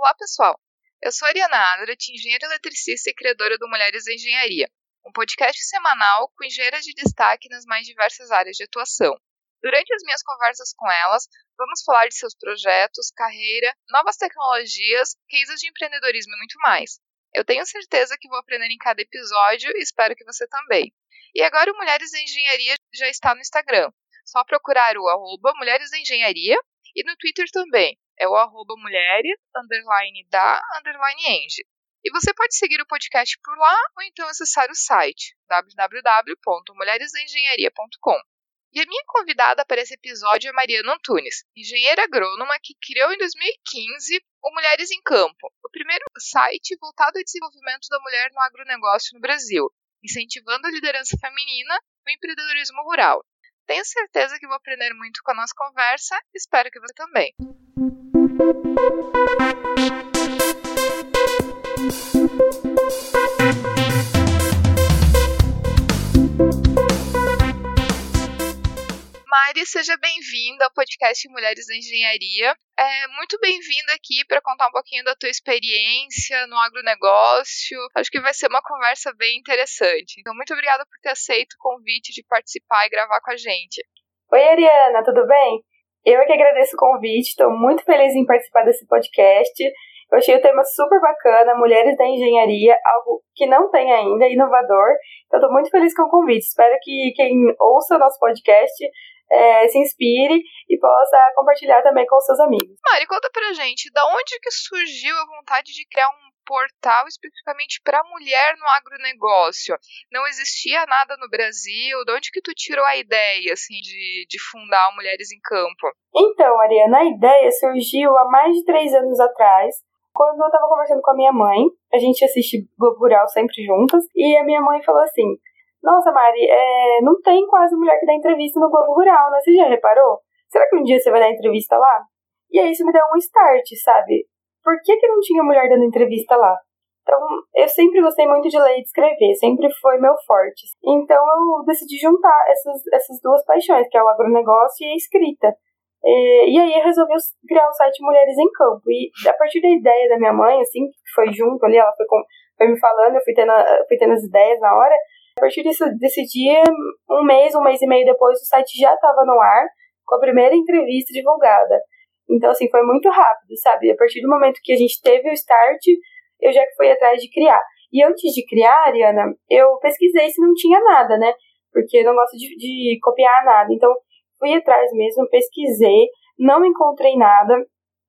Olá, pessoal! Eu sou Ariana Adrat, engenheira eletricista e criadora do Mulheres da Engenharia, um podcast semanal com engenheiras de destaque nas mais diversas áreas de atuação. Durante as minhas conversas com elas, vamos falar de seus projetos, carreira, novas tecnologias, cases de empreendedorismo e muito mais. Eu tenho certeza que vou aprender em cada episódio e espero que você também. E agora o Mulheres da Engenharia já está no Instagram. Só procurar o arroba Mulheres da Engenharia e no Twitter também. É o arroba mulheres, underline da, underline eng. E você pode seguir o podcast por lá ou então acessar o site www.mulheresdaengenharia.com. E a minha convidada para esse episódio é Mariana Antunes, engenheira agrônoma que criou em 2015 o Mulheres em Campo, o primeiro site voltado ao desenvolvimento da mulher no agronegócio no Brasil, incentivando a liderança feminina no empreendedorismo rural. Tenho certeza que vou aprender muito com a nossa conversa, espero que você também. Mari, seja bem-vinda ao podcast Mulheres da Engenharia. É muito bem-vinda aqui para contar um pouquinho da tua experiência no agronegócio. Acho que vai ser uma conversa bem interessante. Então, muito obrigada por ter aceito o convite de participar e gravar com a gente. Oi, Ariana, tudo bem? Eu é que agradeço o convite, estou muito feliz em participar desse podcast. Eu achei o tema super bacana, Mulheres da Engenharia, algo que não tem ainda, inovador. Então, estou muito feliz com o convite. Espero que quem ouça o nosso podcast é, se inspire e possa compartilhar também com seus amigos. Mari, conta pra gente, da onde que surgiu a vontade de criar um portal especificamente para mulher no agronegócio? Não existia nada no Brasil? De onde que tu tirou a ideia, assim, de, de fundar Mulheres em Campo? Então, Ariana, a ideia surgiu há mais de três anos atrás, quando eu estava conversando com a minha mãe, a gente assiste Globo Rural sempre juntas, e a minha mãe falou assim: nossa, Mari, é, não tem quase mulher que dá entrevista no Globo Rural, né? Você já reparou? Será que um dia você vai dar entrevista lá? E aí isso me deu um start, sabe? Por que, que não tinha mulher dando entrevista lá? Então, eu sempre gostei muito de ler e de escrever, sempre foi meu forte. Então, eu decidi juntar essas, essas duas paixões, que é o agronegócio e a escrita. E, e aí, eu resolvi criar o site Mulheres em Campo. E a partir da ideia da minha mãe, assim, que foi junto ali, ela foi, com, foi me falando, eu fui tendo, fui tendo as ideias na hora, a partir desse, desse dia, um mês, um mês e meio depois, o site já estava no ar, com a primeira entrevista divulgada. Então, assim, foi muito rápido, sabe? A partir do momento que a gente teve o start, eu já fui atrás de criar. E antes de criar, Ariana, eu pesquisei se não tinha nada, né? Porque eu não gosto de, de copiar nada. Então, fui atrás mesmo, pesquisei, não encontrei nada.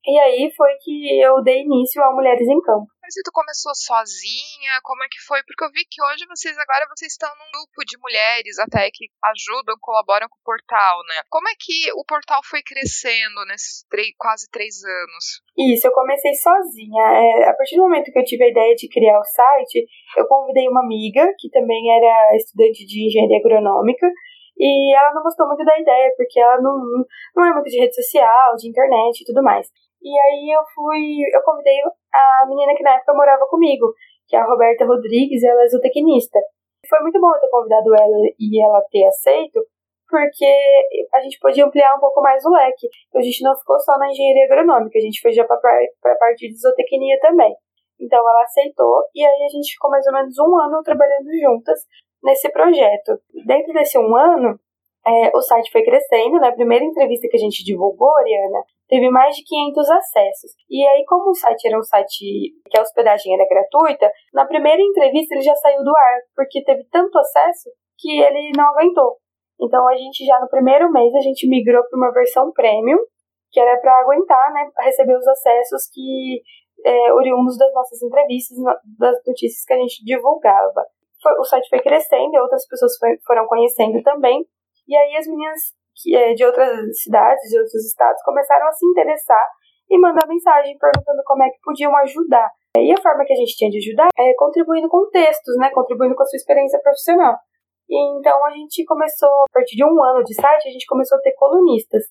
E aí foi que eu dei início a Mulheres em Campo. Mas tu começou sozinha? Como é que foi? Porque eu vi que hoje vocês agora vocês estão num grupo de mulheres até que ajudam, colaboram com o portal, né? Como é que o portal foi crescendo nesses três, quase três anos? Isso, eu comecei sozinha. É, a partir do momento que eu tive a ideia de criar o site, eu convidei uma amiga que também era estudante de engenharia agronômica e ela não gostou muito da ideia, porque ela não, não é muito de rede social, de internet e tudo mais. E aí eu fui, eu convidei a menina que na época morava comigo, que é a Roberta Rodrigues, ela é zootecnista. Foi muito bom eu ter convidado ela e ela ter aceito, porque a gente podia ampliar um pouco mais o leque. Então a gente não ficou só na engenharia agronômica, a gente foi já para a parte de zootecnia também. Então ela aceitou e aí a gente ficou mais ou menos um ano trabalhando juntas nesse projeto. Dentro desse um ano, é, o site foi crescendo. Né? primeira entrevista que a gente divulgou, Ariana, teve mais de 500 acessos. E aí, como o site era um site que a hospedagem era gratuita, na primeira entrevista ele já saiu do ar, porque teve tanto acesso que ele não aguentou. Então, a gente já no primeiro mês, a gente migrou para uma versão premium, que era para aguentar, né, receber os acessos que é, oriundos das nossas entrevistas, das notícias que a gente divulgava. O site foi crescendo e outras pessoas foram conhecendo também. E aí as meninas é, de outras cidades, de outros estados, começaram a se interessar e mandar mensagem perguntando como é que podiam ajudar. E a forma que a gente tinha de ajudar é contribuindo com textos, né? Contribuindo com a sua experiência profissional. E então a gente começou, a partir de um ano de site, a gente começou a ter colunistas.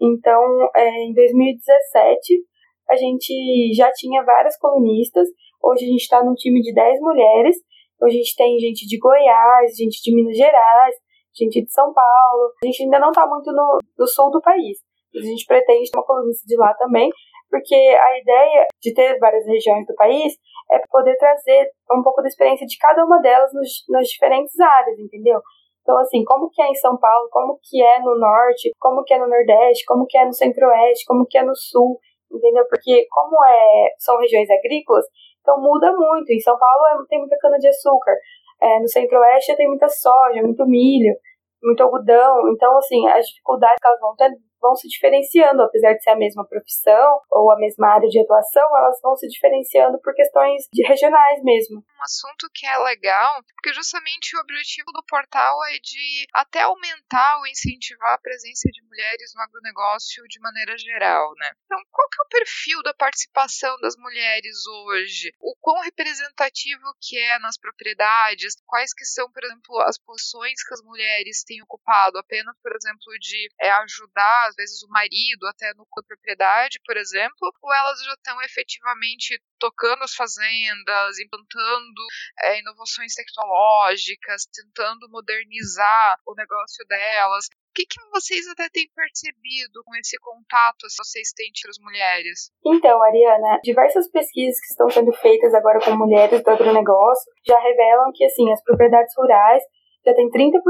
Então, é, em 2017, a gente já tinha várias colunistas. Hoje a gente está num time de 10 mulheres. Hoje a gente tem gente de Goiás, gente de Minas Gerais, gente de São Paulo. A gente ainda não está muito no, no sul do país. A gente pretende ter uma colunista de lá também, porque a ideia de ter várias regiões do país é poder trazer um pouco da experiência de cada uma delas nos, nas diferentes áreas, entendeu? Então, assim, como que é em São Paulo, como que é no Norte, como que é no Nordeste, como que é no Centro-Oeste, como que é no Sul, entendeu? Porque como é, são regiões agrícolas, então muda muito. Em São Paulo é, tem muita cana-de-açúcar, é, no Centro-Oeste tem muita soja, muito milho, muito algodão. Então, assim, as dificuldades que elas vão ter vão se diferenciando, apesar de ser a mesma profissão ou a mesma área de atuação, elas vão se diferenciando por questões regionais mesmo. Um assunto que é legal, porque justamente o objetivo do portal é de até aumentar ou incentivar a presença de mulheres no agronegócio de maneira geral, né? Então, qual que é o perfil da participação das mulheres hoje? O quão representativo que é nas propriedades? Quais que são, por exemplo, as posições que as mulheres têm ocupado? Apenas, por exemplo, de é, ajudar às vezes o marido até no da propriedade, por exemplo, ou elas já estão efetivamente tocando as fazendas, implantando é, inovações tecnológicas, tentando modernizar o negócio delas. O que, que vocês até têm percebido com esse contato que vocês têm entre as mulheres? Então, Ariana, diversas pesquisas que estão sendo feitas agora com mulheres do agronegócio já revelam que assim as propriedades rurais já têm 30%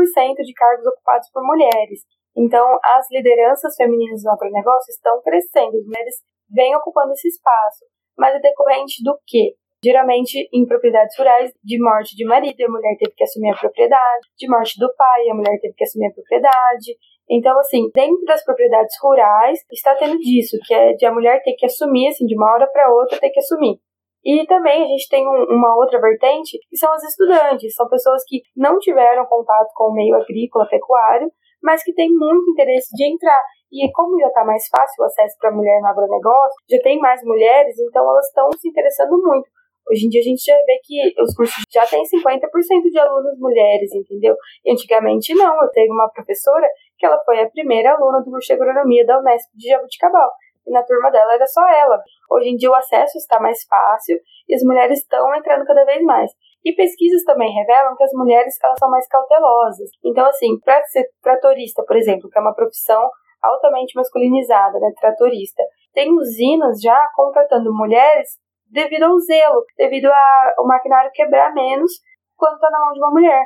de cargos ocupados por mulheres. Então, as lideranças femininas no agronegócio estão crescendo, as mulheres vêm ocupando esse espaço. Mas é decorrente do quê? Geralmente, em propriedades rurais, de morte de marido, a mulher teve que assumir a propriedade, de morte do pai, a mulher teve que assumir a propriedade. Então, assim, dentro das propriedades rurais, está tendo disso, que é de a mulher ter que assumir, assim, de uma hora para outra, ter que assumir. E também a gente tem um, uma outra vertente, que são as estudantes, são pessoas que não tiveram contato com o meio agrícola, pecuário, mas que tem muito interesse de entrar. E como já está mais fácil o acesso para mulher no agronegócio, já tem mais mulheres, então elas estão se interessando muito. Hoje em dia a gente já vê que os cursos já têm 50% de alunos mulheres, entendeu? E antigamente não. Eu tenho uma professora que ela foi a primeira aluna do curso de agronomia da Unesp de Jabuticabal. E na turma dela era só ela. Hoje em dia o acesso está mais fácil e as mulheres estão entrando cada vez mais. E pesquisas também revelam que as mulheres elas são mais cautelosas. Então, assim, para ser tratorista, por exemplo, que é uma profissão altamente masculinizada, né, tratorista, tem usinas já contratando mulheres devido ao zelo, devido ao maquinário quebrar menos quando está na mão de uma mulher.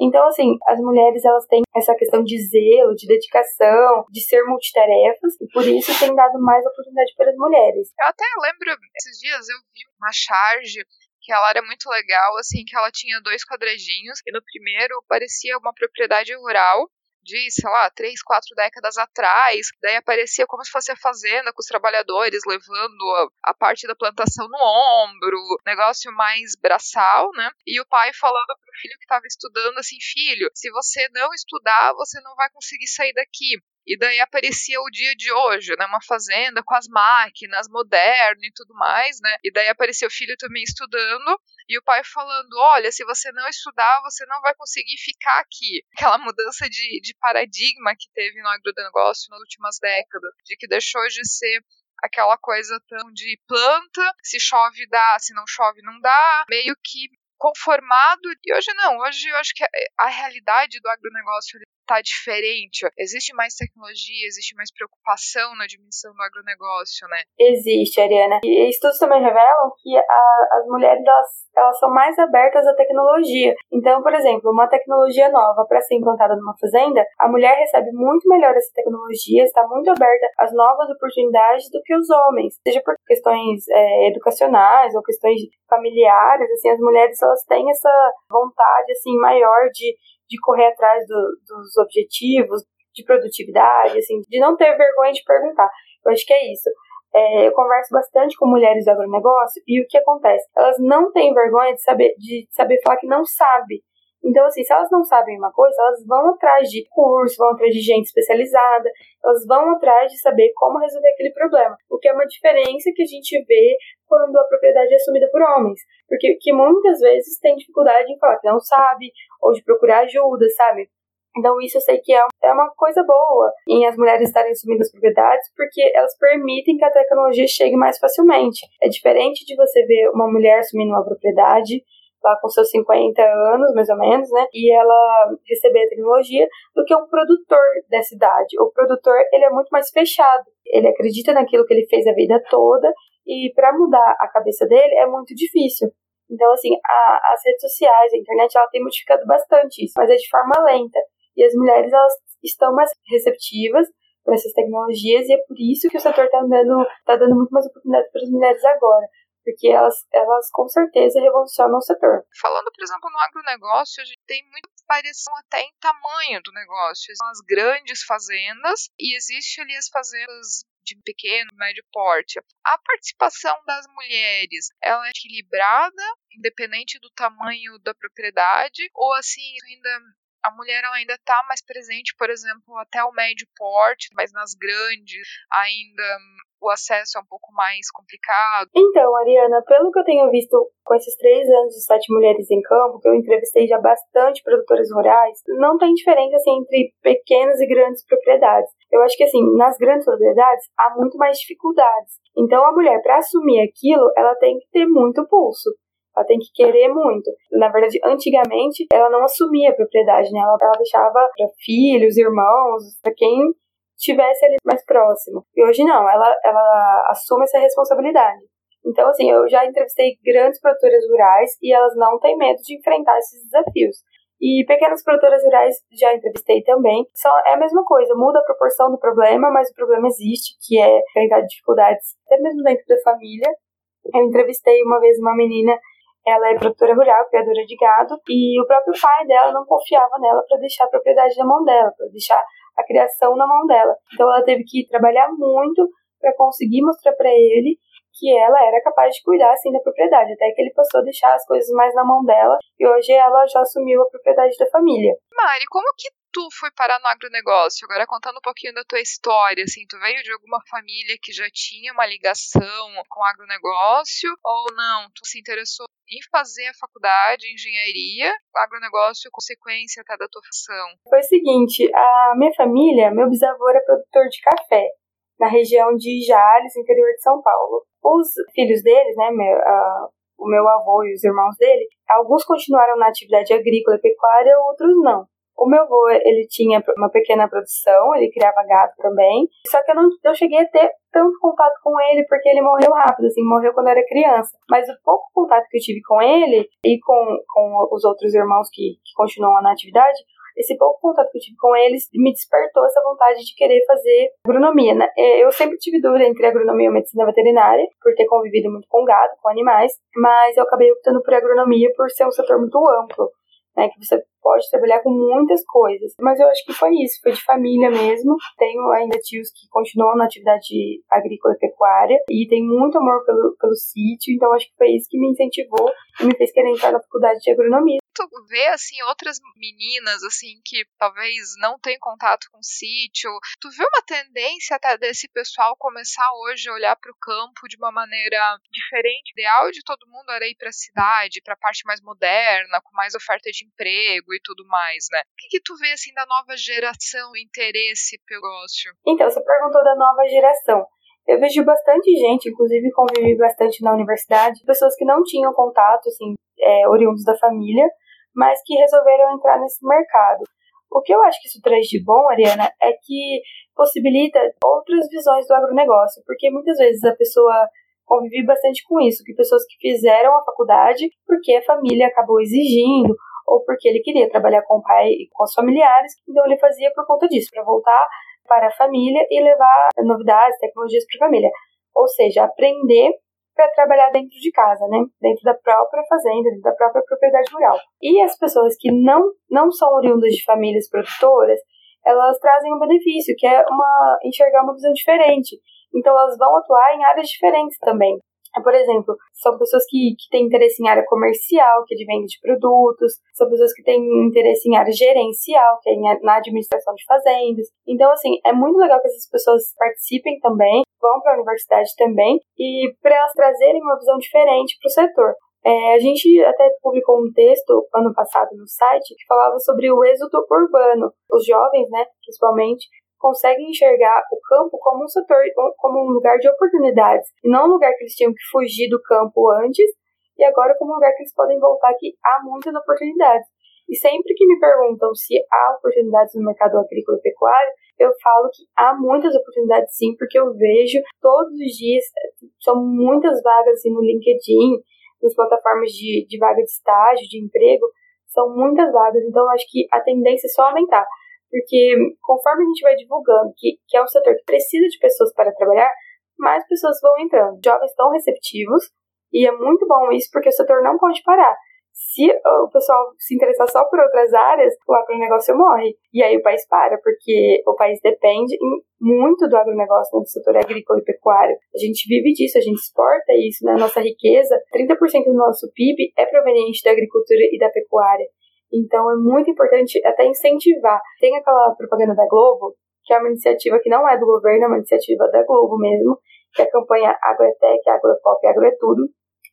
Então, assim, as mulheres elas têm essa questão de zelo, de dedicação, de ser multitarefas, e por isso tem dado mais oportunidade para as mulheres. Eu até lembro, esses dias eu vi uma charge que ela era muito legal, assim, que ela tinha dois quadradinhos, e no primeiro parecia uma propriedade rural, de, sei lá, três, quatro décadas atrás. Daí aparecia como se fosse a fazenda com os trabalhadores levando a, a, parte da plantação no ombro, negócio mais braçal, né? E o pai falando pro filho que estava estudando assim: filho, se você não estudar, você não vai conseguir sair daqui. E daí aparecia o dia de hoje, né? Uma fazenda com as máquinas, moderno e tudo mais, né? E daí aparecia o filho também estudando e o pai falando: olha, se você não estudar, você não vai conseguir ficar aqui. Aquela mudança de, de paradigma que teve no agronegócio nas últimas décadas, de que deixou de ser aquela coisa tão de planta, se chove dá, se não chove não dá, meio que conformado. E hoje não, hoje eu acho que a, a realidade do agronegócio tá diferente? Existe mais tecnologia, existe mais preocupação na dimensão do agronegócio, né? Existe, Ariana. E estudos também revelam que a, as mulheres elas, elas são mais abertas à tecnologia. Então, por exemplo, uma tecnologia nova para ser implantada numa fazenda, a mulher recebe muito melhor essa tecnologia, está muito aberta às novas oportunidades do que os homens, seja por questões é, educacionais ou questões familiares. Assim, as mulheres elas têm essa vontade assim maior de de correr atrás do, dos objetivos, de produtividade, assim, de não ter vergonha de perguntar. Eu acho que é isso. É, eu converso bastante com mulheres do agronegócio e o que acontece? Elas não têm vergonha de saber, de saber falar que não sabe. Então, assim, se elas não sabem uma coisa, elas vão atrás de curso, vão atrás de gente especializada, elas vão atrás de saber como resolver aquele problema. O que é uma diferença que a gente vê quando a propriedade é assumida por homens. Porque que muitas vezes tem dificuldade em falar que não sabe, ou de procurar ajuda, sabe? Então, isso eu sei que é, é uma coisa boa em as mulheres estarem assumindo as propriedades, porque elas permitem que a tecnologia chegue mais facilmente. É diferente de você ver uma mulher assumindo uma propriedade lá com seus 50 anos, mais ou menos, né? E ela receber a tecnologia do que um produtor dessa idade. O produtor, ele é muito mais fechado. Ele acredita naquilo que ele fez a vida toda e para mudar a cabeça dele é muito difícil. Então, assim, a, as redes sociais, a internet, ela tem modificado bastante isso, mas é de forma lenta. E as mulheres, elas estão mais receptivas para essas tecnologias e é por isso que o setor está dando, tá dando muito mais oportunidade para as mulheres agora porque elas, elas com certeza revolucionam o setor. Falando, por exemplo, no agronegócio, a gente tem muita variação até em tamanho do negócio. São as grandes fazendas e existe ali as fazendas de pequeno, médio porte. A participação das mulheres, ela é equilibrada, independente do tamanho da propriedade, ou assim, ainda a mulher ainda está mais presente, por exemplo, até o médio porte, mas nas grandes ainda o acesso é um pouco mais complicado. Então, Ariana, pelo que eu tenho visto com esses três anos de Sete Mulheres em Campo, que eu entrevistei já bastante produtoras rurais, não tem diferença assim, entre pequenas e grandes propriedades. Eu acho que assim, nas grandes propriedades há muito mais dificuldades. Então, a mulher, para assumir aquilo, ela tem que ter muito pulso. Ela tem que querer muito. Na verdade, antigamente, ela não assumia a propriedade, né? Ela, ela deixava para filhos, irmãos, para quem estivesse ali mais próximo. E hoje não, ela, ela assume essa responsabilidade. Então, assim, eu já entrevistei grandes produtoras rurais e elas não têm medo de enfrentar esses desafios. E pequenas produtoras rurais já entrevistei também. Só é a mesma coisa, muda a proporção do problema, mas o problema existe, que é enfrentar dificuldades até mesmo dentro da família. Eu entrevistei uma vez uma menina ela é produtora rural, criadora de gado, e o próprio pai dela não confiava nela para deixar a propriedade na mão dela, para deixar a criação na mão dela. Então ela teve que trabalhar muito para conseguir mostrar para ele que ela era capaz de cuidar assim da propriedade, até que ele passou a deixar as coisas mais na mão dela e hoje ela já assumiu a propriedade da família. Mari, como que tu foi parar no agronegócio? Agora contando um pouquinho da tua história, assim, tu veio de alguma família que já tinha uma ligação com o agronegócio ou não? Tu se interessou em fazer a faculdade de engenharia, agronegócio consequência até da tua função? Foi o seguinte, a minha família, meu bisavô era produtor de café na região de Jales, interior de São Paulo. Os filhos deles, né, meu, o meu avô e os irmãos dele, alguns continuaram na atividade agrícola e pecuária, outros não. O meu avô, ele tinha uma pequena produção, ele criava gado também, só que eu não eu cheguei a ter tanto contato com ele porque ele morreu rápido, assim, morreu quando era criança. Mas o pouco contato que eu tive com ele e com, com os outros irmãos que, que continuam na atividade, esse pouco contato que eu tive com eles me despertou essa vontade de querer fazer agronomia. Né? É, eu sempre tive dúvida entre agronomia e medicina veterinária, por ter convivido muito com gado, com animais, mas eu acabei optando por agronomia por ser um setor muito amplo né? Que você pode trabalhar com muitas coisas. Mas eu acho que foi isso, foi de família mesmo. Tenho ainda tios que continuam na atividade agrícola e pecuária e tem muito amor pelo, pelo sítio, então acho que foi isso que me incentivou e me fez querer entrar na faculdade de agronomia tu vê assim outras meninas assim que talvez não têm contato com sítio, tu vê uma tendência até desse pessoal começar hoje a olhar para o campo de uma maneira diferente. O ideal de todo mundo era ir para a cidade, para a parte mais moderna, com mais oferta de emprego e tudo mais, né? O que, que tu vê assim da nova geração, interesse pelo negócio? Então, você perguntou da nova geração. Eu vejo bastante gente, inclusive convivi bastante na universidade, pessoas que não tinham contato, assim, é, oriundos da família, mas que resolveram entrar nesse mercado. O que eu acho que isso traz de bom, Ariana, é que possibilita outras visões do agronegócio, porque muitas vezes a pessoa convive bastante com isso, que pessoas que fizeram a faculdade porque a família acabou exigindo, ou porque ele queria trabalhar com o pai e com os familiares, então ele fazia por conta disso, para voltar para a família e levar novidades, tecnologias para a família. Ou seja, aprender para trabalhar dentro de casa, né? Dentro da própria fazenda, dentro da própria propriedade rural. E as pessoas que não, não são oriundas de famílias produtoras, elas trazem um benefício, que é uma enxergar uma visão diferente. Então elas vão atuar em áreas diferentes também. Por exemplo, são pessoas que, que têm interesse em área comercial, que é de venda de produtos, são pessoas que têm interesse em área gerencial, que é na administração de fazendas. Então, assim, é muito legal que essas pessoas participem também, vão para a universidade também, e para elas trazerem uma visão diferente para o setor. É, a gente até publicou um texto ano passado no site que falava sobre o êxodo urbano. Os jovens, né, principalmente, conseguem enxergar o campo como um setor, como um lugar de oportunidades, e não um lugar que eles tinham que fugir do campo antes, e agora como um lugar que eles podem voltar que há muitas oportunidades. E sempre que me perguntam se há oportunidades no mercado agrícola e pecuário, eu falo que há muitas oportunidades sim, porque eu vejo todos os dias, são muitas vagas assim, no LinkedIn, nas plataformas de, de vaga de estágio, de emprego, são muitas vagas, então acho que a tendência é só aumentar. Porque conforme a gente vai divulgando que, que é um setor que precisa de pessoas para trabalhar, mais pessoas vão entrando. Jovens estão receptivos, e é muito bom isso, porque o setor não pode parar. Se o pessoal se interessar só por outras áreas, o agronegócio morre. E aí o país para, porque o país depende muito do agronegócio, né, do setor agrícola e pecuário. A gente vive disso, a gente exporta isso, né? Nossa riqueza, 30% do nosso PIB é proveniente da agricultura e da pecuária. Então é muito importante até incentivar. Tem aquela propaganda da Globo, que é uma iniciativa que não é do governo, é uma iniciativa da Globo mesmo, que é a campanha Agroetec, Agropop, Agro é Tudo.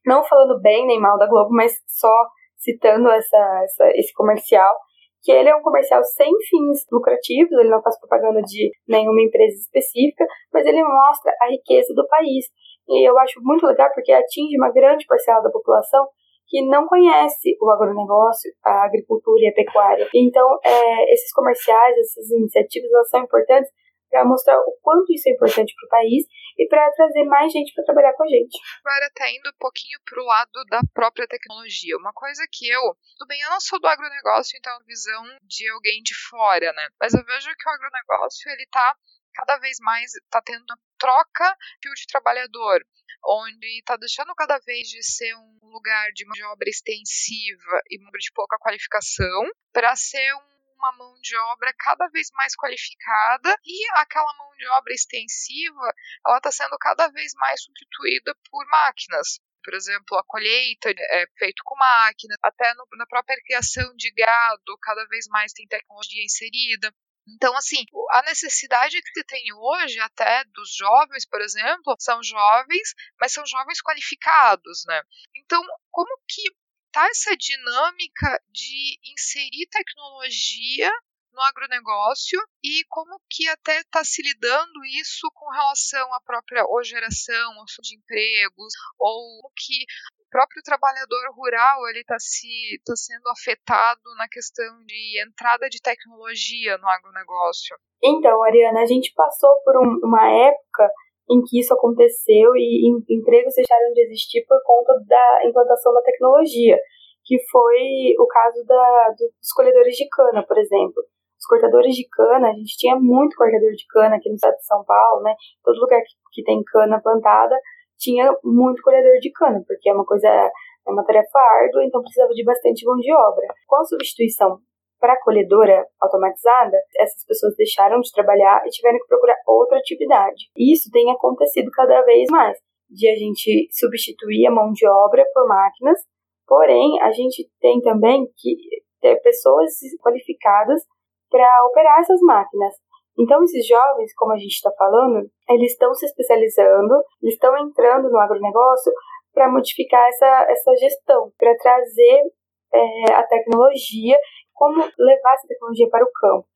Não falando bem nem mal da Globo, mas só citando essa, essa, esse comercial, que ele é um comercial sem fins lucrativos, ele não faz propaganda de nenhuma empresa específica, mas ele mostra a riqueza do país. E eu acho muito legal porque atinge uma grande parcela da população que não conhece o agronegócio, a agricultura e a pecuária. Então, é, esses comerciais, essas iniciativas, elas são importantes para mostrar o quanto isso é importante para o país e para trazer mais gente para trabalhar com a gente. Agora está indo um pouquinho para o lado da própria tecnologia. Uma coisa que eu, tudo bem, eu não sou do agronegócio, então visão de alguém de fora, né? Mas eu vejo que o agronegócio ele está cada vez mais está tendo troca de trabalhador, onde está deixando cada vez de ser um lugar de mão de obra extensiva e de pouca qualificação para ser um uma mão de obra cada vez mais qualificada e aquela mão de obra extensiva ela está sendo cada vez mais substituída por máquinas. Por exemplo, a colheita é feito com máquinas, até no, na própria criação de gado, cada vez mais tem tecnologia inserida. Então, assim, a necessidade que se tem hoje, até dos jovens, por exemplo, são jovens, mas são jovens qualificados, né? Então, como que tá essa dinâmica de inserir tecnologia no agronegócio e como que até está se lidando isso com relação à própria ou geração ou de empregos ou que próprio trabalhador rural ele está se tá sendo afetado na questão de entrada de tecnologia no agronegócio. Então, Ariana, a gente passou por um, uma época em que isso aconteceu e empregos deixaram de existir por conta da implantação da tecnologia, que foi o caso da, dos colhedores de cana, por exemplo. Os cortadores de cana, a gente tinha muito cortador de cana aqui no estado de São Paulo, né? Todo lugar que, que tem cana plantada tinha muito colhedor de cana, porque é uma coisa, é uma tarefa árdua, então precisava de bastante mão de obra. Com a substituição para a colhedora automatizada, essas pessoas deixaram de trabalhar e tiveram que procurar outra atividade. Isso tem acontecido cada vez mais, de a gente substituir a mão de obra por máquinas, porém, a gente tem também que ter pessoas qualificadas para operar essas máquinas. Então, esses jovens, como a gente está falando, eles estão se especializando, eles estão entrando no agronegócio para modificar essa, essa gestão, para trazer é, a tecnologia como levar essa tecnologia para o campo.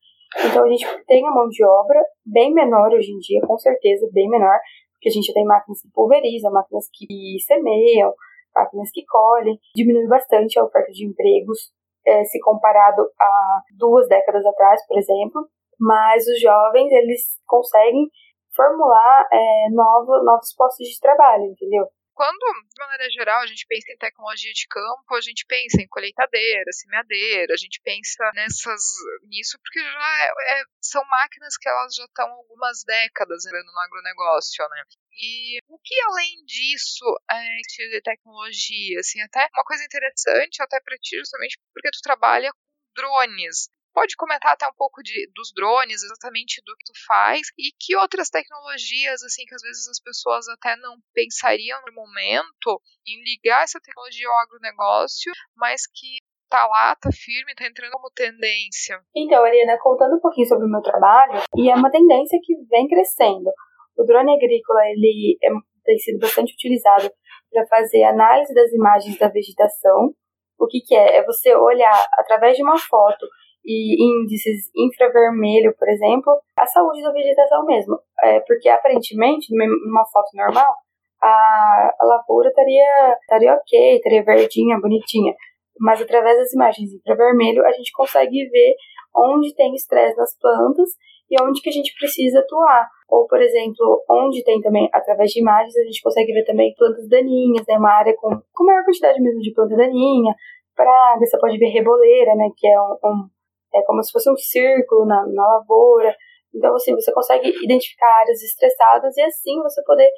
Então a gente tem a mão de obra bem menor hoje em dia, com certeza bem menor, porque a gente tem máquinas que pulverizam, máquinas que semeiam, máquinas que colhem, diminui bastante a oferta de empregos é, se comparado a duas décadas atrás, por exemplo, mas os jovens eles conseguem formular é, novo, novos postos de trabalho, entendeu? Quando, de maneira geral, a gente pensa em tecnologia de campo, a gente pensa em colheitadeira, semeadeira, a gente pensa nessas nisso porque já é, é, são máquinas que elas já estão algumas décadas entrando no agronegócio, né? E o que além disso é de tecnologia, assim, até uma coisa interessante até para ti justamente porque tu trabalha com drones pode comentar até um pouco de, dos drones, exatamente do que tu faz e que outras tecnologias, assim, que às vezes as pessoas até não pensariam no momento em ligar essa tecnologia ao agronegócio, mas que tá lá, tá firme, tá entrando como tendência. Então, Ariana, contando um pouquinho sobre o meu trabalho, e é uma tendência que vem crescendo. O drone agrícola, ele é, tem sido bastante utilizado para fazer análise das imagens da vegetação. O que, que é? É você olhar através de uma foto e índices infravermelho, por exemplo, a saúde da vegetação mesmo. É, porque aparentemente, numa foto normal, a, a lavoura estaria, estaria ok, estaria verdinha, bonitinha. Mas através das imagens infravermelho, a gente consegue ver onde tem estresse nas plantas e onde que a gente precisa atuar. Ou, por exemplo, onde tem também, através de imagens, a gente consegue ver também plantas daninhas, né? Uma área com, com maior quantidade mesmo de planta daninha, praga, você pode ver reboleira, né? Que é um, um é como se fosse um círculo na, na lavoura. Então, assim, você consegue identificar áreas estressadas e assim você poder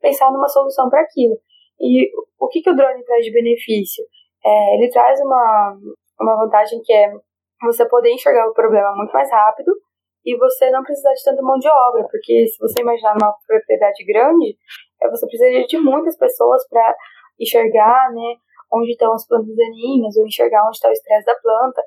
pensar numa solução para aquilo. E o que, que o drone traz de benefício? É, ele traz uma, uma vantagem que é você poder enxergar o problema muito mais rápido e você não precisar de tanta mão de obra, porque se você imaginar numa propriedade grande, é, você precisaria de muitas pessoas para enxergar, né, onde estão as plantas daninhas, ou enxergar onde está o estresse da planta.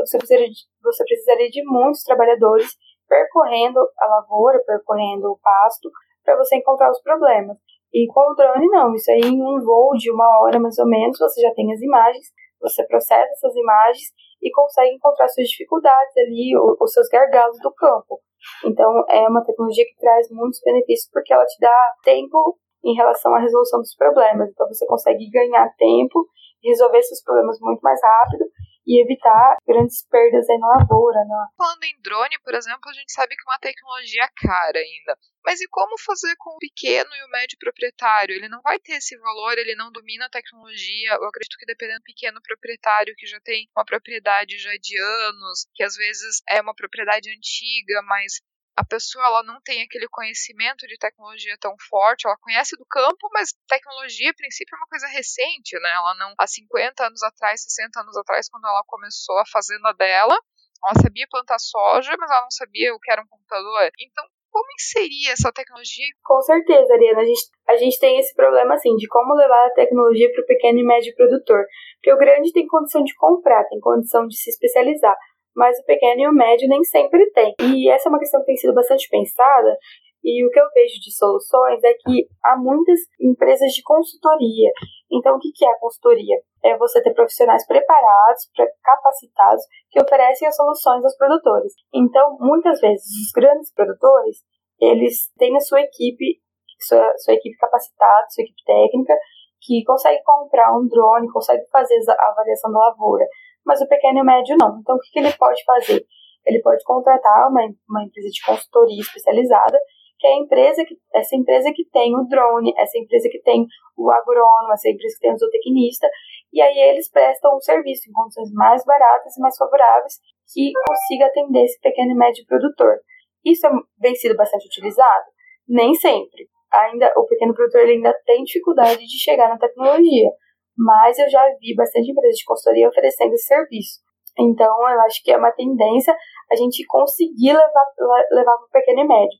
Então você precisaria, de, você precisaria de muitos trabalhadores percorrendo a lavoura, percorrendo o pasto, para você encontrar os problemas. E com o drone, não. Isso aí, em um voo de uma hora mais ou menos, você já tem as imagens, você processa essas imagens e consegue encontrar suas dificuldades ali, os seus gargalos do campo. Então, é uma tecnologia que traz muitos benefícios porque ela te dá tempo em relação à resolução dos problemas. Então, você consegue ganhar tempo, resolver seus problemas muito mais rápido e evitar grandes perdas aí na lavoura. Né? Falando em drone, por exemplo, a gente sabe que é uma tecnologia cara ainda. Mas e como fazer com o pequeno e o médio proprietário? Ele não vai ter esse valor, ele não domina a tecnologia. Eu acredito que dependendo do pequeno proprietário que já tem uma propriedade já de anos, que às vezes é uma propriedade antiga, mas a pessoa ela não tem aquele conhecimento de tecnologia tão forte, ela conhece do campo, mas tecnologia, a princípio, é uma coisa recente, né? Ela não, há 50 anos atrás, 60 anos atrás, quando ela começou a fazenda dela, ela sabia plantar soja, mas ela não sabia o que era um computador. Então, como inserir essa tecnologia? Com certeza, Ariana. A gente, a gente tem esse problema, assim, de como levar a tecnologia para o pequeno e médio produtor. Porque o grande tem condição de comprar, tem condição de se especializar mas o pequeno e o médio nem sempre tem. E essa é uma questão que tem sido bastante pensada, e o que eu vejo de soluções é que há muitas empresas de consultoria. Então, o que é a consultoria? É você ter profissionais preparados, capacitados, que oferecem as soluções aos produtores. Então, muitas vezes, os grandes produtores, eles têm a sua equipe, sua, sua equipe capacitada, sua equipe técnica, que consegue comprar um drone, consegue fazer a avaliação da lavoura, mas o pequeno e o médio não. Então, o que, que ele pode fazer? Ele pode contratar uma, uma empresa de consultoria especializada, que é a empresa que, essa empresa que tem o drone, essa empresa que tem o agrônomo, essa empresa que tem o zootecnista, e aí eles prestam um serviço em condições mais baratas e mais favoráveis que consiga atender esse pequeno e médio produtor. Isso é, vem sido bastante utilizado? Nem sempre. Ainda o pequeno produtor ainda tem dificuldade de chegar na tecnologia mas eu já vi bastante empresas de consultoria oferecendo esse serviço. Então, eu acho que é uma tendência a gente conseguir levar, levar para o pequeno e médio.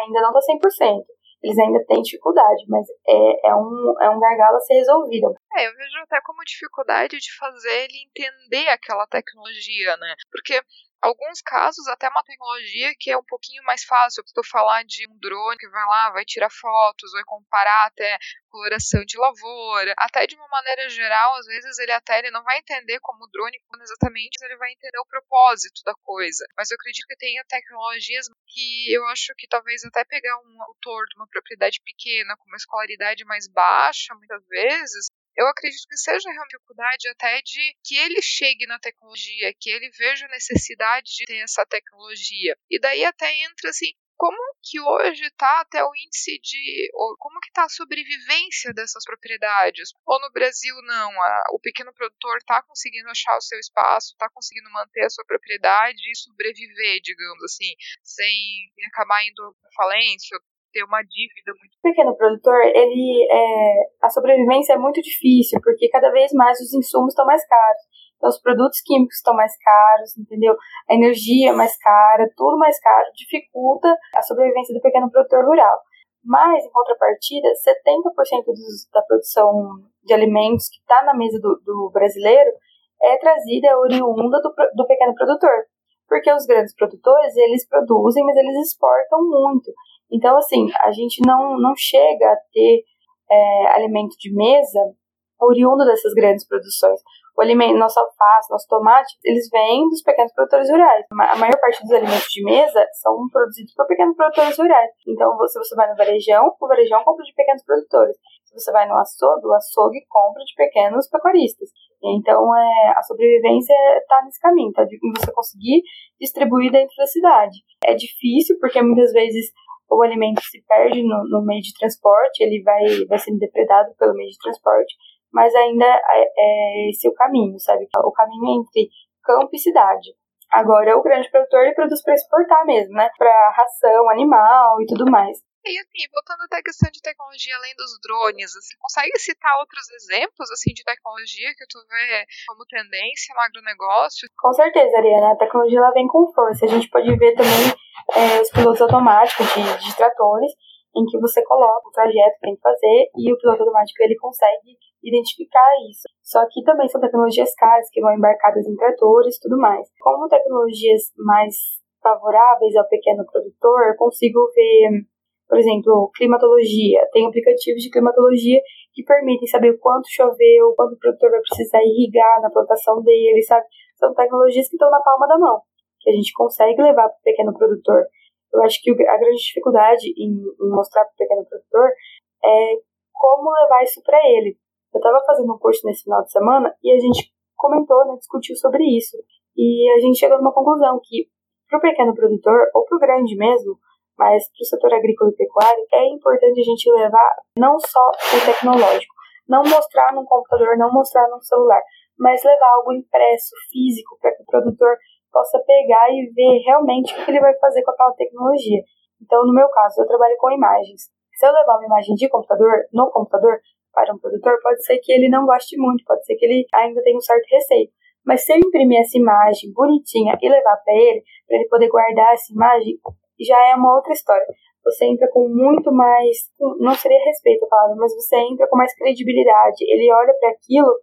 Ainda não está 100%. Eles ainda têm dificuldade, mas é, é, um, é um gargalo a ser resolvido. É, eu vejo até como dificuldade de fazer ele entender aquela tecnologia, né? Porque alguns casos até uma tecnologia que é um pouquinho mais fácil. Eu falar de um drone que vai lá, vai tirar fotos, vai comparar até coloração de lavoura, até de uma maneira geral, às vezes ele até ele não vai entender como o drone exatamente, ele vai entender o propósito da coisa. Mas eu acredito que tenha tecnologias que eu acho que talvez até pegar um autor de uma propriedade pequena com uma escolaridade mais baixa, muitas vezes, eu acredito que seja uma dificuldade até de que ele chegue na tecnologia, que ele veja a necessidade de ter essa tecnologia. E daí até entra assim, como que hoje está até o índice de. Como que está a sobrevivência dessas propriedades? Ou no Brasil não, a, o pequeno produtor está conseguindo achar o seu espaço, está conseguindo manter a sua propriedade e sobreviver, digamos assim, sem acabar indo à falência, ter uma dívida muito. O pequeno produtor, ele é, a sobrevivência é muito difícil, porque cada vez mais os insumos estão mais caros. Então, os produtos químicos estão mais caros, entendeu? A energia é mais cara, tudo mais caro, dificulta a sobrevivência do pequeno produtor rural. Mas, em contrapartida, 70% dos, da produção de alimentos que está na mesa do, do, brasileiro é trazida, oriunda do, do pequeno produtor. Porque os grandes produtores, eles produzem, mas eles exportam muito. Então, assim, a gente não, não chega a ter é, alimento de mesa, oriundo dessas grandes produções. O alimento, nosso alface, nosso tomate, eles vêm dos pequenos produtores rurais. A maior parte dos alimentos de mesa são produzidos por pequenos produtores rurais. Então, se você vai no varejão, o varejão compra de pequenos produtores. Você vai no açougue, o açougue compra de pequenos pecuaristas. Então, é, a sobrevivência está nesse caminho, tá? De você conseguir distribuir dentro da cidade. É difícil, porque muitas vezes o alimento se perde no, no meio de transporte, ele vai, vai sendo depredado pelo meio de transporte, mas ainda é, é esse o caminho, sabe? O caminho entre campo e cidade. Agora, o grande produtor ele produz para exportar mesmo, né? Para ração animal e tudo mais. E assim, voltando até a questão de tecnologia além dos drones, você consegue citar outros exemplos assim de tecnologia que tu vê como tendência no agronegócio? Com certeza, Ariana. A tecnologia ela vem com força. A gente pode ver também é, os pilotos automáticos de, de tratores, em que você coloca o trajeto que tem que fazer e o piloto automático ele consegue identificar isso. Só que também são tecnologias caras que vão embarcadas em tratores e tudo mais. Como tecnologias mais favoráveis ao pequeno produtor, eu consigo ver por exemplo, climatologia. Tem aplicativos de climatologia que permitem saber quanto choveu, quanto o produtor vai precisar irrigar na plantação dele, sabe? São tecnologias que estão na palma da mão, que a gente consegue levar para o pequeno produtor. Eu acho que a grande dificuldade em, em mostrar para o pequeno produtor é como levar isso para ele. Eu estava fazendo um curso nesse final de semana e a gente comentou, né, discutiu sobre isso. E a gente chegou numa conclusão que para o pequeno produtor, ou para o grande mesmo, mas para o setor agrícola e pecuário é importante a gente levar não só o tecnológico, não mostrar num computador, não mostrar num celular, mas levar algo impresso, físico, para que o produtor possa pegar e ver realmente o que ele vai fazer com aquela tecnologia. Então, no meu caso, eu trabalho com imagens. Se eu levar uma imagem de computador, no computador, para um produtor, pode ser que ele não goste muito, pode ser que ele ainda tenha um certo receio. Mas se eu imprimir essa imagem bonitinha e levar para ele, para ele poder guardar essa imagem, já é uma outra história. Você entra com muito mais, não seria respeito a palavra, mas você entra com mais credibilidade. Ele olha para aquilo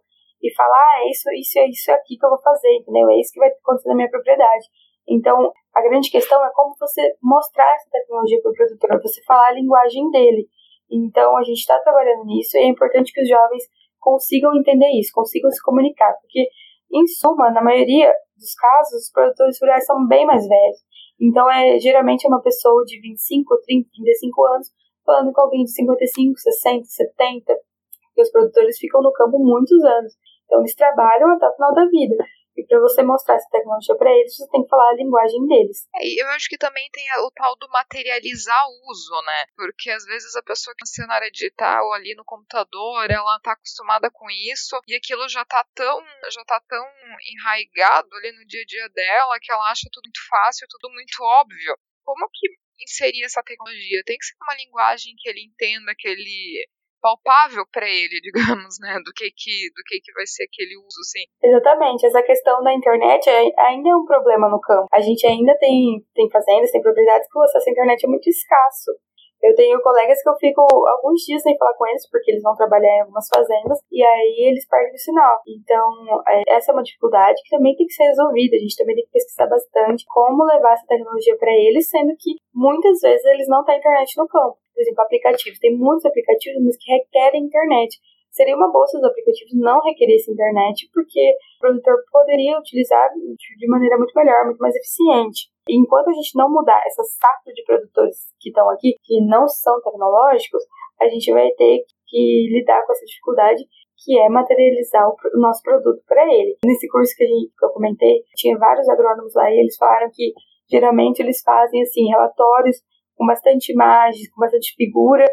e fala, ah, é isso, isso, é isso aqui que eu vou fazer, entendeu? É isso que vai acontecer na minha propriedade. Então, a grande questão é como você mostrar essa tecnologia para o produtor, você falar a linguagem dele. Então, a gente está trabalhando nisso e é importante que os jovens consigam entender isso, consigam se comunicar, porque, em suma, na maioria dos casos, os produtores rurais são bem mais velhos. Então, é geralmente é uma pessoa de 25, 30, 35 anos falando com alguém de 55, 60, 70, porque os produtores ficam no campo muitos anos. Então, eles trabalham até o final da vida. E para você mostrar essa tecnologia para eles, você tem que falar a linguagem deles. É, eu acho que também tem o tal do materializar o uso, né? Porque às vezes a pessoa que está na área digital ali no computador, ela tá acostumada com isso e aquilo já tá tão, já tá tão enraigado ali no dia a dia dela que ela acha tudo muito fácil, tudo muito óbvio. Como que inserir essa tecnologia? Tem que ser uma linguagem que ele entenda, que ele palpável para ele, digamos, né, do que que do que que vai ser aquele uso, assim. Exatamente, essa questão da internet é, ainda é um problema no campo. A gente ainda tem tem fazendas, tem propriedades que o acesso à internet é muito escasso. Eu tenho colegas que eu fico alguns dias sem falar com eles, porque eles vão trabalhar em algumas fazendas, e aí eles perdem o sinal. Então, é, essa é uma dificuldade que também tem que ser resolvida. A gente também tem que pesquisar bastante como levar essa tecnologia para eles, sendo que muitas vezes eles não têm internet no campo. Por exemplo, aplicativos. Tem muitos aplicativos, mas que requerem internet seria uma bolsa dos aplicativos não requeresse internet, porque o produtor poderia utilizar de maneira muito melhor, muito mais eficiente. Enquanto a gente não mudar essa safra de produtores que estão aqui, que não são tecnológicos, a gente vai ter que lidar com essa dificuldade que é materializar o, nosso produto para ele. Nesse curso que, a gente, que eu comentei, tinha vários agrônomos lá e eles falaram que geralmente eles fazem assim relatórios com bastante imagens, com bastante figura,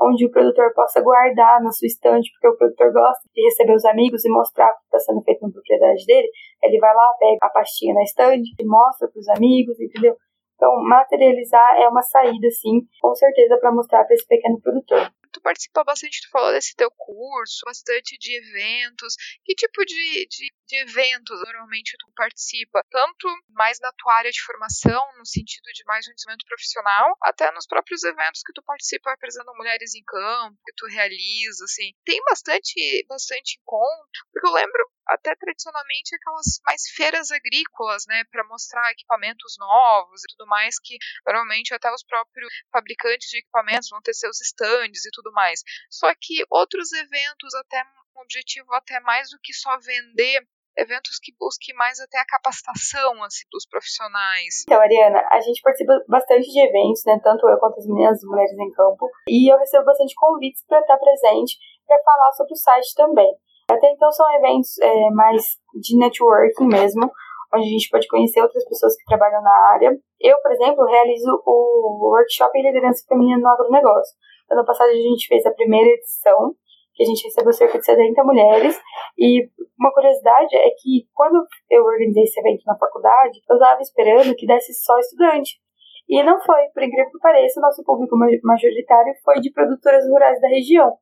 onde o produtor possa guardar na sua estante, porque o produtor gosta de receber os amigos e mostrar o que está sendo feito na propriedade dele. Ele vai lá, pega a pastinha na estante e mostra para os amigos, entendeu? Então, materializar é uma saída, sim, com certeza, para mostrar para esse pequeno produtor tu participa bastante, tu falou desse teu curso, bastante de eventos. Que tipo de, de, de, eventos normalmente tu participa? Tanto mais na tua área de formação, no sentido de mais um desenvolvimento profissional, até nos próprios eventos que tu participa apresentando mulheres em campo, que tu realiza, assim. Tem bastante, bastante encontro, porque eu lembro até tradicionalmente aquelas mais feiras agrícolas, né, para mostrar equipamentos novos e tudo mais, que normalmente até os próprios fabricantes de equipamentos vão ter seus estandes e tudo mais. Só que outros eventos até um objetivo até mais do que só vender eventos que busquem mais até a capacitação assim, dos profissionais. Então, Ariana, a gente participa bastante de eventos, né? Tanto eu quanto as meninas as mulheres em campo. E eu recebo bastante convites para estar presente, para falar sobre o site também. Até então são eventos é, mais de networking mesmo, onde a gente pode conhecer outras pessoas que trabalham na área. Eu, por exemplo, realizo o workshop em liderança feminina no agronegócio. Ano passado a gente fez a primeira edição que a gente recebeu cerca de 70 mulheres. E uma curiosidade é que quando eu organizei esse evento na faculdade, eu estava esperando que desse só estudante. E não foi, por incrível que pareça, o nosso público majoritário foi de produtoras rurais da região.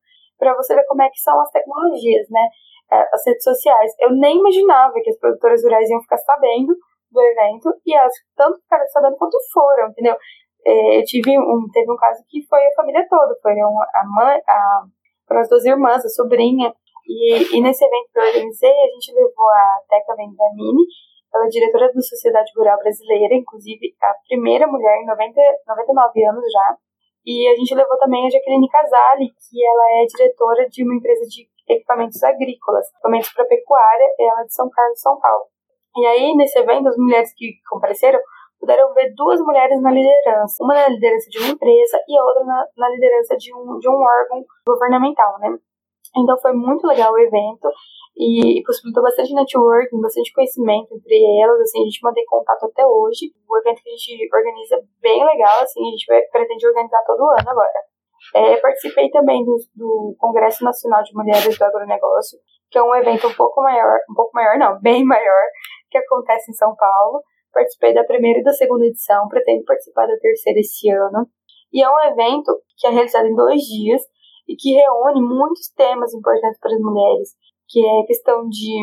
Para você ver como é que são as tecnologias, né? É, as redes sociais. Eu nem imaginava que as produtoras rurais iam ficar sabendo do evento e elas tanto ficaram sabendo quanto foram, entendeu? É, eu tive um, teve um caso que foi a família toda, foi a mãe, a foram as duas irmãs, a sobrinha. E, e nesse evento que eu organizei, a gente levou a Teca Vendramini, ela é diretora da Sociedade Rural Brasileira, inclusive a primeira mulher em 90, 99 anos já. E a gente levou também a Jaqueline Casale, que ela é diretora de uma empresa de equipamentos agrícolas, equipamentos para pecuária, ela é de São Carlos, São Paulo. E aí, nesse evento, as mulheres que compareceram puderam ver duas mulheres na liderança, uma na liderança de uma empresa e a outra na, na liderança de um, de um órgão governamental, né? Então foi muito legal o evento e possibilitou bastante networking, bastante conhecimento entre elas, assim, a gente mantém contato até hoje. O evento que a gente organiza é bem legal, assim, a gente vai, pretende organizar todo ano agora. É, participei também do, do Congresso Nacional de Mulheres do Agronegócio, que é um evento um pouco maior, um pouco maior não, bem maior, que acontece em São Paulo. Participei da primeira e da segunda edição, pretendo participar da terceira esse ano. E é um evento que é realizado em dois dias e que reúne muitos temas importantes para as mulheres, que é questão de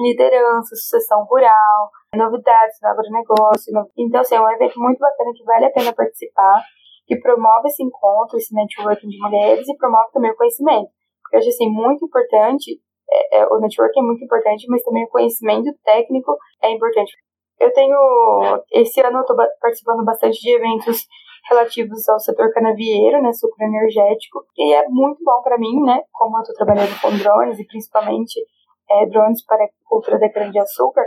liderança, sucessão rural, novidades no agronegócio. Então, assim, é um evento muito bacana que vale a pena participar, que promove esse encontro, esse networking de mulheres e promove também o conhecimento. Porque eu acho, assim, muito importante, é, é, o networking é muito importante, mas também o conhecimento técnico é importante. Eu tenho. Esse ano eu estou participando bastante de eventos relativos ao setor canavieiro, né, sucro energético, e é muito bom para mim, né, como eu estou trabalhando com drones e principalmente é, drones para a cultura da cana-de-açúcar,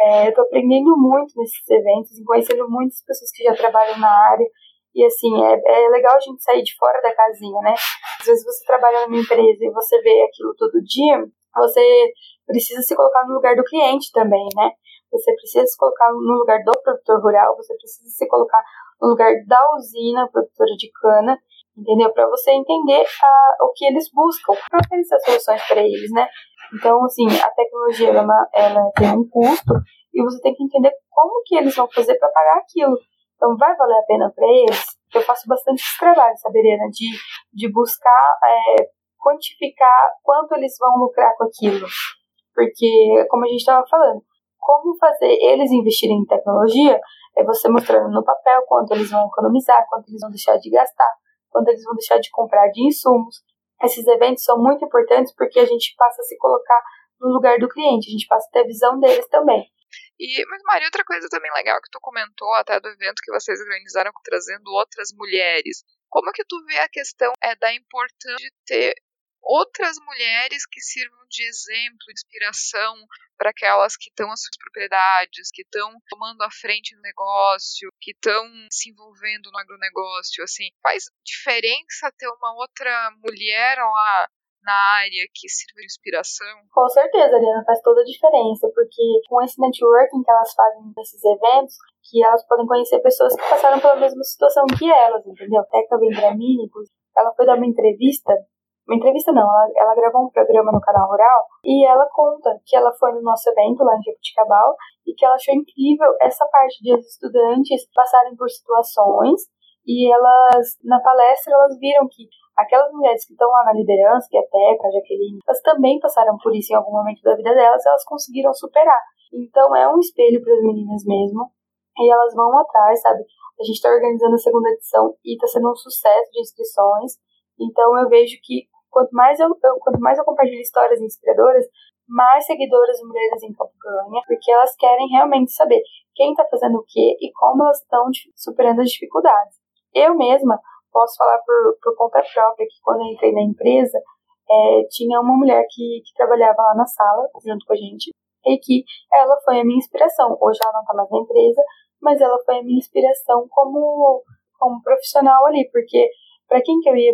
é, eu estou aprendendo muito nesses eventos conhecendo muitas pessoas que já trabalham na área, e assim, é, é legal a gente sair de fora da casinha, né, às vezes você trabalha numa empresa e você vê aquilo todo dia, você precisa se colocar no lugar do cliente também, né, você precisa se colocar no lugar do produtor rural, você precisa se colocar no lugar da usina produtora de cana, entendeu? Para você entender a, o que eles buscam, para oferecer soluções para eles, né? Então, assim, a tecnologia ela, ela tem um custo e você tem que entender como que eles vão fazer para pagar aquilo. Então, vai valer a pena para eles? Eu faço bastante esse trabalho, sabe, Helena? De, de buscar é, quantificar quanto eles vão lucrar com aquilo. Porque, como a gente estava falando, como fazer eles investirem em tecnologia é você mostrando no papel quanto eles vão economizar, quanto eles vão deixar de gastar, quanto eles vão deixar de comprar de insumos. Esses eventos são muito importantes porque a gente passa a se colocar no lugar do cliente, a gente passa a ter a visão deles também. E, mas Maria, outra coisa também legal que tu comentou até do evento que vocês organizaram trazendo outras mulheres. Como que tu vê a questão é da importância de ter outras mulheres que sirvam de exemplo, inspiração para aquelas que estão as suas propriedades, que estão tomando a frente no negócio, que estão se envolvendo no agronegócio, assim, faz diferença ter uma outra mulher lá na área que sirva de inspiração? Com certeza, Ariana, faz toda a diferença, porque com esse networking que elas fazem nesses eventos, que elas podem conhecer pessoas que passaram pela mesma situação que elas, entendeu? Teca Vendramini, ela foi dar uma entrevista uma entrevista não, ela, ela gravou um programa no canal Rural e ela conta que ela foi no nosso evento lá em Jabuticabal e que ela achou incrível essa parte de os estudantes passarem por situações e elas, na palestra, elas viram que aquelas mulheres que estão lá na liderança, que é a Teca, a Jaqueline, elas também passaram por isso em algum momento da vida delas elas conseguiram superar. Então é um espelho para as meninas mesmo e elas vão atrás, sabe? A gente está organizando a segunda edição e está sendo um sucesso de inscrições. Então eu vejo que Quanto mais eu, eu, quanto mais eu compartilho histórias inspiradoras, mais seguidoras mulheres em campo ganha, porque elas querem realmente saber quem está fazendo o que e como elas estão superando as dificuldades. Eu mesma posso falar por, por conta própria que quando eu entrei na empresa, é, tinha uma mulher que, que trabalhava lá na sala, junto com a gente, e que ela foi a minha inspiração. Hoje ela não está mais na empresa, mas ela foi a minha inspiração como, como profissional ali, porque para quem que eu ia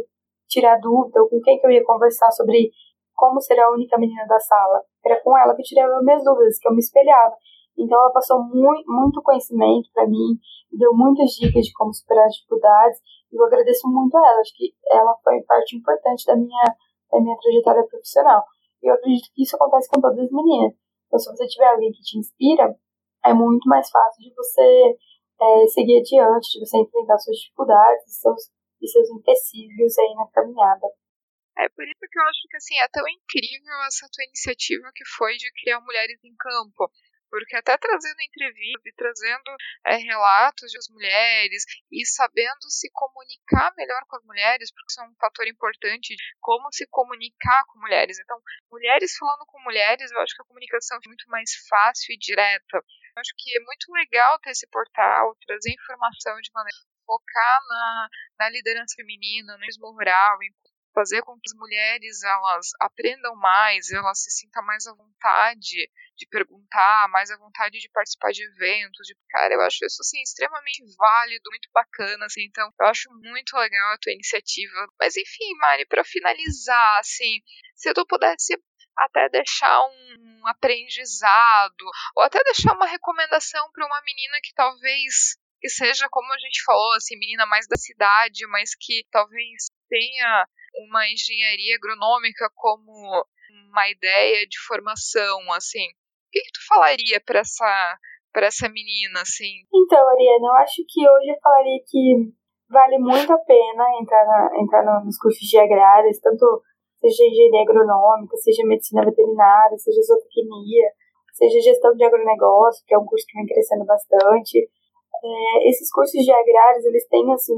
tirar dúvida, ou com quem que eu ia conversar sobre como ser a única menina da sala, era com ela que eu tirava minhas dúvidas, que eu me espelhava. Então ela passou muito, muito conhecimento para mim, deu muitas dicas de como superar as dificuldades, e eu agradeço muito a ela, acho que ela foi parte importante da minha, da minha trajetória profissional. E eu acredito que isso acontece com todas as meninas. Então se você tiver alguém que te inspira, é muito mais fácil de você é, seguir adiante, de você enfrentar suas dificuldades seus, e seus empecilhos aí na caminhada. É por isso que eu acho que assim é tão incrível essa tua iniciativa que foi de criar mulheres em campo porque até trazendo entrevistas e trazendo é, relatos das mulheres e sabendo se comunicar melhor com as mulheres, porque isso é um fator importante, como se comunicar com mulheres. Então, mulheres falando com mulheres, eu acho que a comunicação é muito mais fácil e direta. Eu acho que é muito legal ter esse portal, trazer informação de maneira focar na, na liderança feminina, no mesmo rural, em fazer com que as mulheres elas aprendam mais, elas se sintam mais à vontade de perguntar, mais à vontade de participar de eventos, de cara, eu acho isso assim extremamente válido, muito bacana, assim, então eu acho muito legal a tua iniciativa. Mas enfim, Mari, para finalizar, assim, se tu pudesse até deixar um aprendizado ou até deixar uma recomendação para uma menina que talvez que seja como a gente falou, assim, menina mais da cidade, mas que talvez tenha uma engenharia agronômica como uma ideia de formação, assim. O que, que tu falaria para essa para essa menina, assim? Então, Ariana, eu acho que hoje eu falaria que vale muito a pena entrar, na, entrar nos cursos de agrárias, tanto seja engenharia agronômica, seja medicina veterinária, seja zootecnia, seja gestão de agronegócio, que é um curso que vem crescendo bastante. É, esses cursos de agrários, eles têm, assim,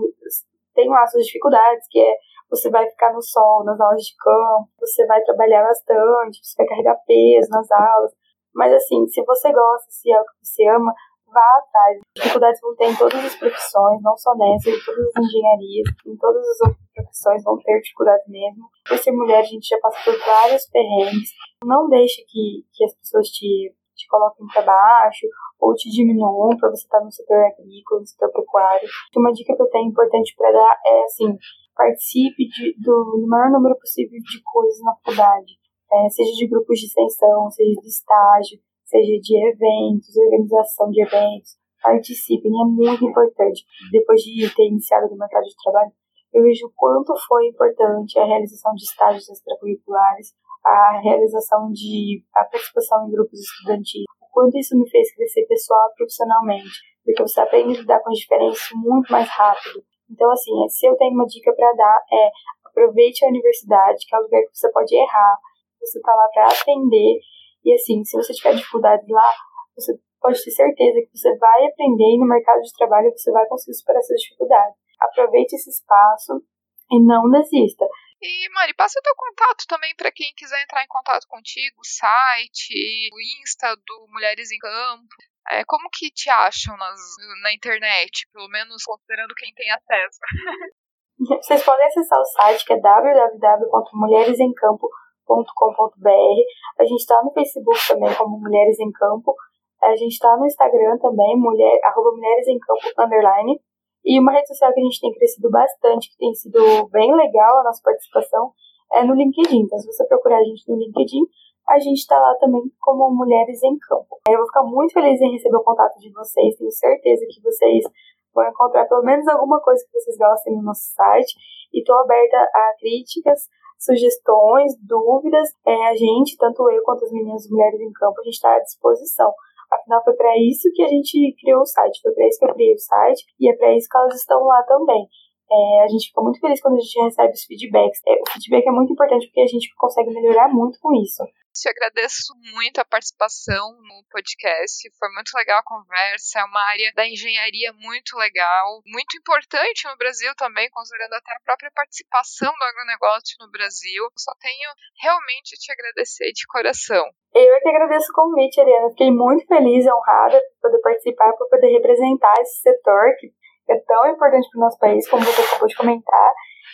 têm lá suas dificuldades, que é você vai ficar no sol nas aulas de campo, você vai trabalhar bastante, você vai carregar peso nas aulas. Mas assim, se você gosta, se é o que você ama, vá atrás. Dificuldades vão ter em todas as profissões, não só nessa, em todas as engenharias, em todas as outras profissões vão ter dificuldades mesmo. Por ser mulher, a gente já passa por vários perrengues. Não deixe que, que as pessoas te, te coloquem para baixo ou te diminuam para você estar no setor agrícola, no setor pecuário. Uma dica que eu tenho importante para dar é assim, participe de, do, do maior número possível de coisas na faculdade, é, seja de grupos de extensão, seja de estágio, seja de eventos, organização de eventos. Participem, é muito importante. Depois de ter iniciado no mercado de trabalho, eu vejo o quanto foi importante a realização de estágios extracurriculares, a realização de a participação em grupos estudantis, o quanto isso me fez crescer pessoal e profissionalmente, porque você aprende a lidar com as diferenças muito mais rápido. Então, assim, se eu tenho uma dica para dar, é aproveite a universidade, que é o lugar que você pode errar, você tá lá para aprender. E assim, se você tiver dificuldades lá, você pode ter certeza que você vai aprender e no mercado de trabalho você vai conseguir superar essas dificuldades. Aproveite esse espaço e não desista. E, Mari, passa o teu contato também para quem quiser entrar em contato contigo, o site, o Insta do Mulheres em Campo. É, como que te acham nas, na internet, pelo menos considerando quem tem acesso? Vocês podem acessar o site que é www.mulheresemcampo.com.br. A gente está no Facebook também como Mulheres em Campo. A gente está no Instagram também, mulher, arroba Mulheres em Campo, underline. E uma rede social que a gente tem crescido bastante, que tem sido bem legal a nossa participação, é no LinkedIn. Então, se você procurar a gente no LinkedIn, a gente está lá também como Mulheres em Campo. Eu vou ficar muito feliz em receber o contato de vocês, tenho certeza que vocês vão encontrar pelo menos alguma coisa que vocês gostem no nosso site e estou aberta a críticas, sugestões, dúvidas. É, a gente, tanto eu quanto as meninas Mulheres em Campo, a gente está à disposição. Afinal, foi para isso que a gente criou o site, foi para isso que eu criei o site e é para isso que elas estão lá também. É, a gente fica muito feliz quando a gente recebe os feedbacks. É, o feedback é muito importante porque a gente consegue melhorar muito com isso. Te agradeço muito a participação no podcast. Foi muito legal a conversa. É uma área da engenharia muito legal, muito importante no Brasil também, considerando até a própria participação do agronegócio no Brasil. Só tenho realmente te agradecer de coração. Eu é que agradeço o convite, Ariana. Fiquei muito feliz e honrada por poder participar, por poder representar esse setor que é tão importante para o nosso país, como você acabou de comentar.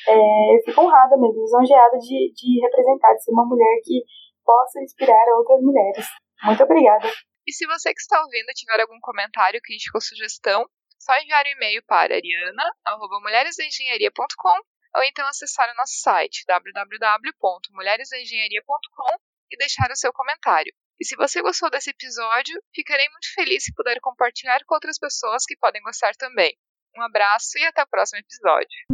É, eu fico honrada mesmo, lisonjeada de, de representar, de ser uma mulher que possa inspirar outras mulheres. Muito obrigada. E se você que está ouvindo tiver algum comentário, crítica ou sugestão, só enviar um e-mail para ariana.mulheresengenharia.com ou então acessar o nosso site www.mulheresengenharia.com e deixar o seu comentário. E se você gostou desse episódio, ficarei muito feliz se puder compartilhar com outras pessoas que podem gostar também. Um abraço e até o próximo episódio.